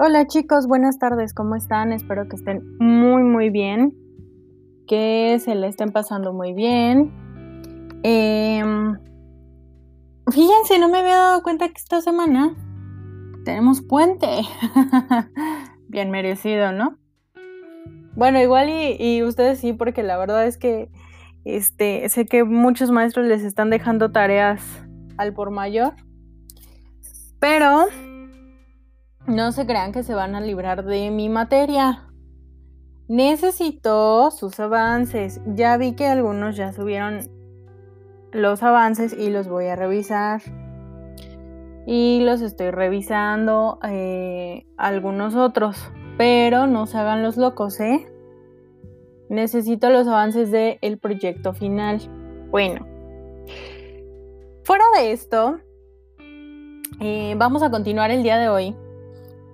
Hola chicos, buenas tardes, ¿cómo están? Espero que estén muy muy bien, que se le estén pasando muy bien. Em, fíjense, no me había dado cuenta que esta semana tenemos puente. bien merecido, ¿no? Bueno, igual y, y, ustedes sí, porque la verdad es que este, sé que muchos maestros les están dejando tareas al por mayor. Pero no se crean que se van a librar de mi materia. Necesito sus avances. Ya vi que algunos ya subieron los avances y los voy a revisar. Y los estoy revisando eh, algunos otros. Pero no se hagan los locos, ¿eh? Necesito los avances del proyecto final. Bueno. Fuera de esto, eh, vamos a continuar el día de hoy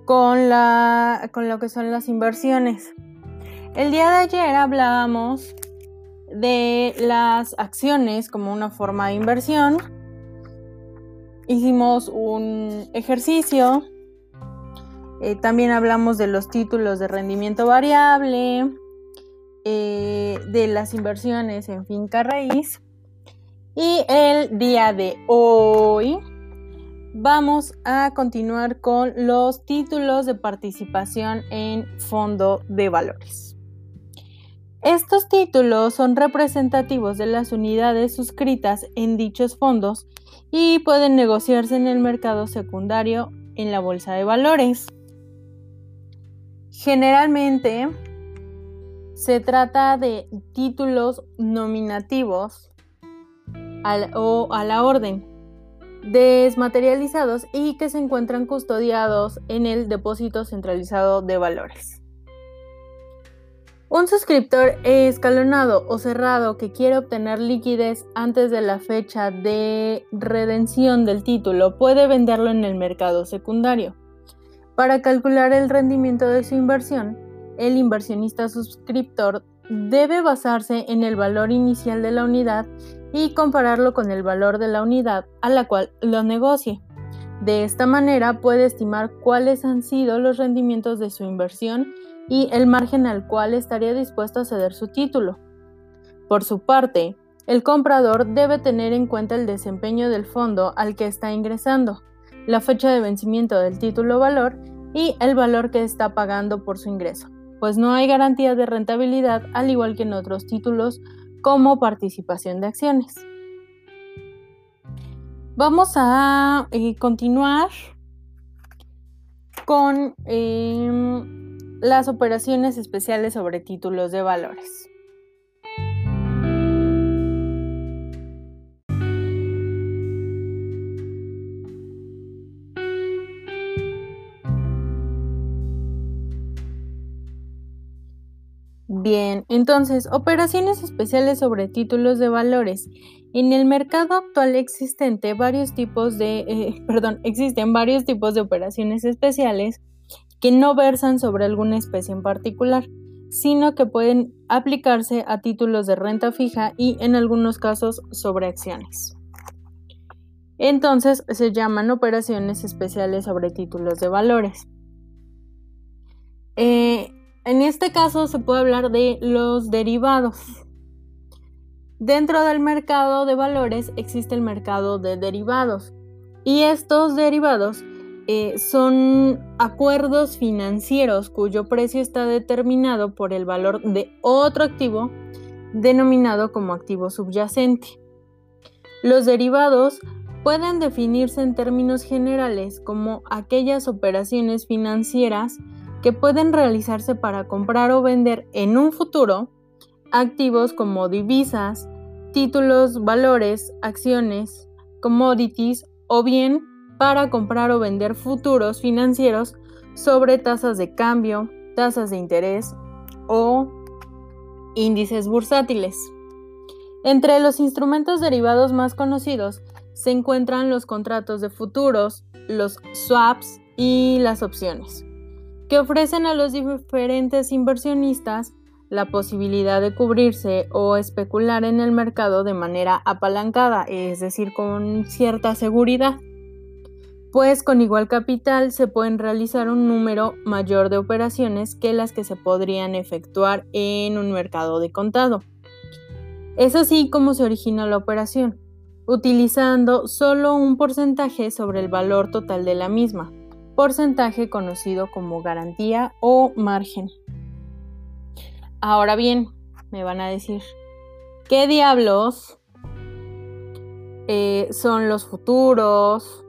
con, la, con lo que son las inversiones. El día de ayer hablábamos de las acciones como una forma de inversión. Hicimos un ejercicio. Eh, también hablamos de los títulos de rendimiento variable, eh, de las inversiones en finca raíz. Y el día de hoy vamos a continuar con los títulos de participación en fondo de valores. Estos títulos son representativos de las unidades suscritas en dichos fondos y pueden negociarse en el mercado secundario en la bolsa de valores. Generalmente se trata de títulos nominativos o a la orden, desmaterializados y que se encuentran custodiados en el depósito centralizado de valores. Un suscriptor escalonado o cerrado que quiere obtener liquidez antes de la fecha de redención del título puede venderlo en el mercado secundario. Para calcular el rendimiento de su inversión, el inversionista suscriptor debe basarse en el valor inicial de la unidad y compararlo con el valor de la unidad a la cual lo negocie. De esta manera puede estimar cuáles han sido los rendimientos de su inversión y el margen al cual estaría dispuesto a ceder su título. Por su parte, el comprador debe tener en cuenta el desempeño del fondo al que está ingresando, la fecha de vencimiento del título valor y el valor que está pagando por su ingreso, pues no hay garantía de rentabilidad al igual que en otros títulos como participación de acciones. Vamos a eh, continuar con em, las operaciones especiales sobre títulos de valores. Bien, entonces, operaciones especiales sobre títulos de valores. En el mercado actual existente varios tipos de, eh, perdón, existen varios tipos de operaciones especiales que no versan sobre alguna especie en particular, sino que pueden aplicarse a títulos de renta fija y en algunos casos sobre acciones. Entonces se llaman operaciones especiales sobre títulos de valores. Eh, en este caso se puede hablar de los derivados. Dentro del mercado de valores existe el mercado de derivados y estos derivados eh, son acuerdos financieros cuyo precio está determinado por el valor de otro activo denominado como activo subyacente. Los derivados pueden definirse en términos generales como aquellas operaciones financieras que pueden realizarse para comprar o vender en un futuro activos como divisas, títulos, valores, acciones, commodities o bien para comprar o vender futuros financieros sobre tasas de cambio, tasas de interés o índices bursátiles. Entre los instrumentos derivados más conocidos se encuentran los contratos de futuros, los swaps y las opciones que ofrecen a los diferentes inversionistas la posibilidad de cubrirse o especular en el mercado de manera apalancada, es decir, con cierta seguridad. pues con igual capital se pueden realizar un número mayor de operaciones que las que se podrían efectuar en un mercado de contado. Es así como se origina la operación, utilizando solo un porcentaje sobre el valor total de la misma, porcentaje conocido como garantía o margen. Ahora bien, me van a decir, ¿qué diablos eh, son los futuros?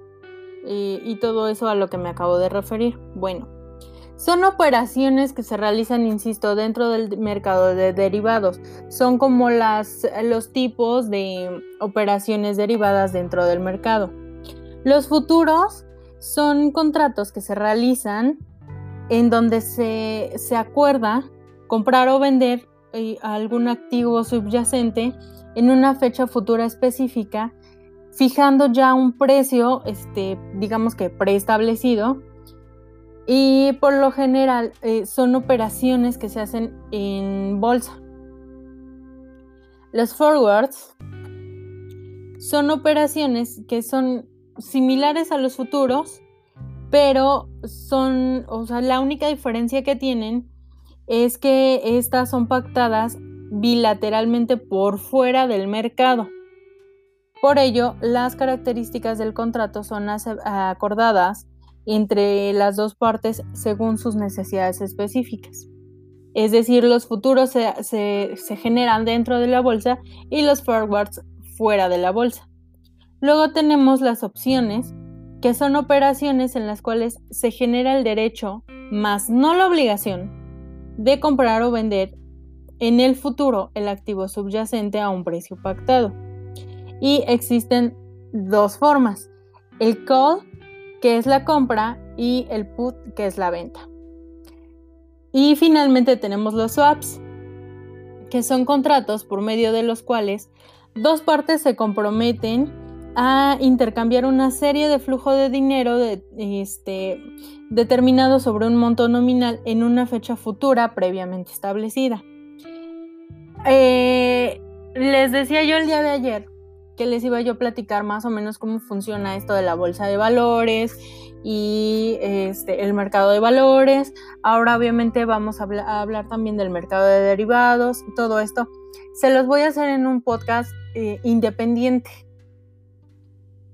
y todo eso a lo que me acabo de referir. Bueno, son operaciones que se realizan, insisto, dentro del mercado de derivados. Son como los tipos de operaciones derivadas dentro del mercado. Los futuros son contratos que se realizan en donde se, se acuerda comprar o vender eh, algún activo subyacente en una fecha futura específica fijando ya un precio, este, digamos que preestablecido. Y por lo general eh, son operaciones que se hacen en bolsa. Los forwards son operaciones que son similares a los futuros, pero son, o sea, la única diferencia que tienen es que estas son pactadas bilateralmente por fuera del mercado. Por ello, las características del contrato son acordadas entre las dos partes según sus necesidades específicas. Es decir, los futuros se, generan dentro de la bolsa y los forwards fuera de la bolsa. Luego tenemos las opciones, que son operaciones en las cuales se genera el derecho, más no la obligación, de comprar o vender en el futuro el activo subyacente a un precio pactado y existen dos formas, el call, que es la compra, y el put, que es la venta. Y finalmente tenemos los swaps, que son contratos por medio de los cuales dos partes se comprometen a intercambiar una serie de flujo de dinero este, determinado sobre un monto nominal en una fecha futura previamente establecida. Eh, les decía yo el día de ayer que les iba yo a platicar más o menos cómo funciona esto de la bolsa de valores y este, el mercado de valores. Ahora obviamente vamos a, hablar también del mercado de derivados, todo esto. Se los voy a hacer en un podcast eh, independiente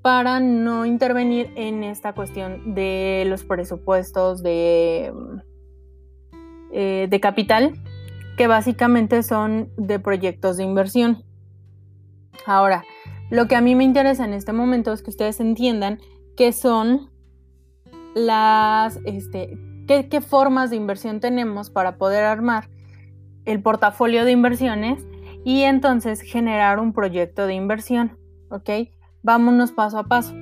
para no intervenir en esta cuestión de los presupuestos de, eh, de capital, que básicamente son de proyectos de inversión. Ahora, lo que a mí me interesa en este momento es que ustedes entiendan qué son las, este, qué, formas de inversión tenemos para poder armar el portafolio de inversiones y entonces generar un proyecto de inversión, ¿ok? Vámonos paso a paso.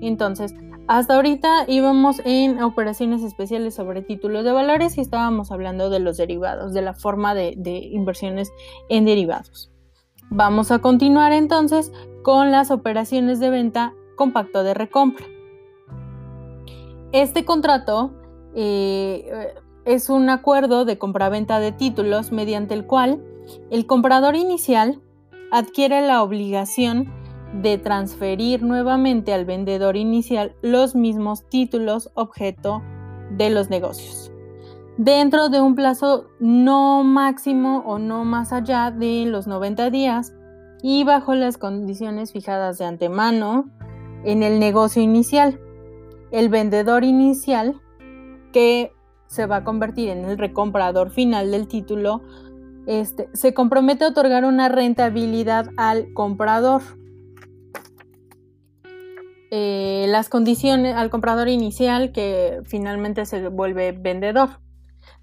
Entonces, hasta ahorita íbamos en operaciones especiales sobre títulos de valores y estábamos hablando de los derivados, de la forma de, inversiones en derivados. Vamos a continuar entonces con las operaciones de venta con pacto de recompra. Este contrato eh, es un acuerdo de compraventa de títulos mediante el cual el comprador inicial adquiere la obligación de transferir nuevamente al vendedor inicial los mismos títulos objeto de los negocios, dentro de un plazo no máximo o no más allá de los 90 días y bajo las condiciones fijadas de antemano en el negocio inicial. El vendedor inicial, que se va a convertir en el recomprador final del título, este, se compromete a otorgar una rentabilidad al comprador. Eh, las condiciones al comprador inicial que finalmente se vuelve vendedor.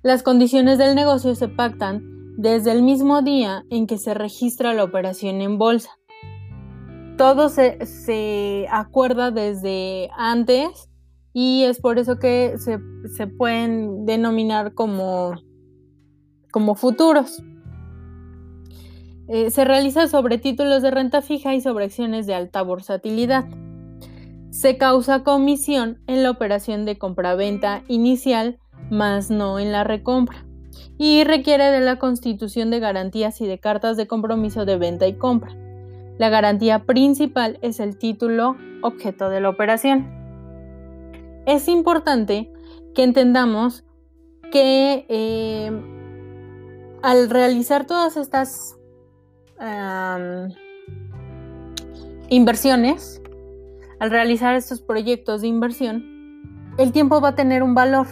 Las condiciones del negocio se pactan desde el mismo día en que se registra la operación en bolsa. Todo se, acuerda desde antes y es por eso que se, pueden denominar como, como futuros. Eh, se realiza sobre títulos de renta fija y sobre acciones de alta bursatilidad. Se causa comisión en la operación de compraventa inicial, más no en la recompra y requiere de la constitución de garantías y de cartas de compromiso de venta y compra. La garantía principal es el título objeto de la operación. es importante que entendamos que eh, al realizar todas estas inversiones, al realizar estos proyectos de inversión, el tiempo va a tener un valor.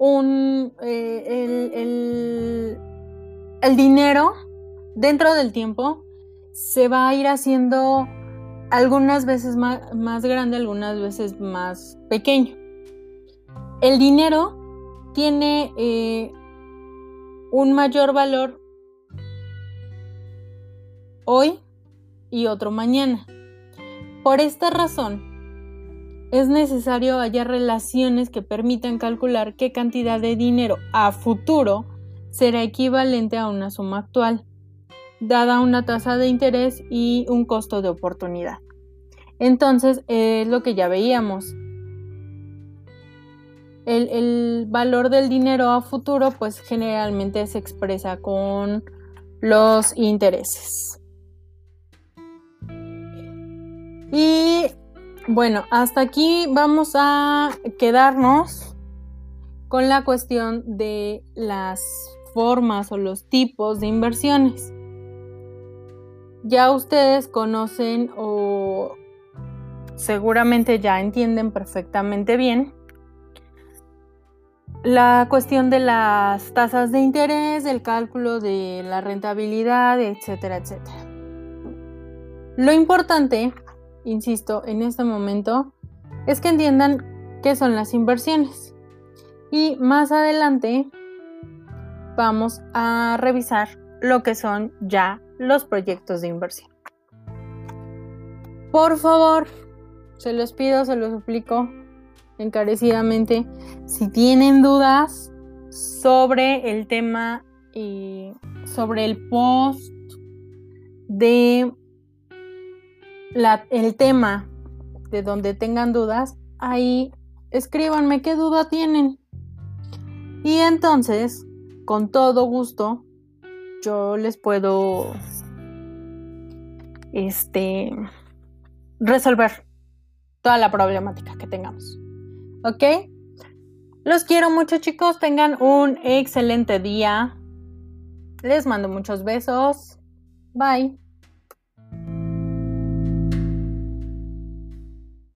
Eh, el, el dinero dentro del tiempo se va a ir haciendo algunas veces más, grande, algunas veces más pequeño. El dinero tiene eh, un mayor valor hoy y otro mañana. Por esta razón, es necesario hallar relaciones que permitan calcular qué cantidad de dinero a futuro será equivalente a una suma actual dada una tasa de interés y un costo de oportunidad. Entonces, es lo que ya veíamos. El, valor del dinero a futuro, pues generalmente se expresa con los intereses. Y bueno, hasta aquí vamos a quedarnos con la cuestión de las formas o los tipos de inversiones ya ustedes conocen o seguramente ya entienden perfectamente bien la cuestión de las tasas de interés, el cálculo de la rentabilidad, etcétera, etcétera. Lo importante, insisto, en este momento es que entiendan qué son las inversiones. Y más adelante vamos a revisar lo que son ya los proyectos de inversión. Por favor, se los pido, se los suplico encarecidamente, si tienen dudas sobre el tema y sobre el post de la, el tema de donde tengan dudas, ahí escríbanme qué duda tienen. Y entonces, con todo gusto, yo les puedo este resolver toda la problemática que tengamos. ¿Ok? Los quiero mucho chicos, tengan un excelente día. Les mando muchos besos. Bye.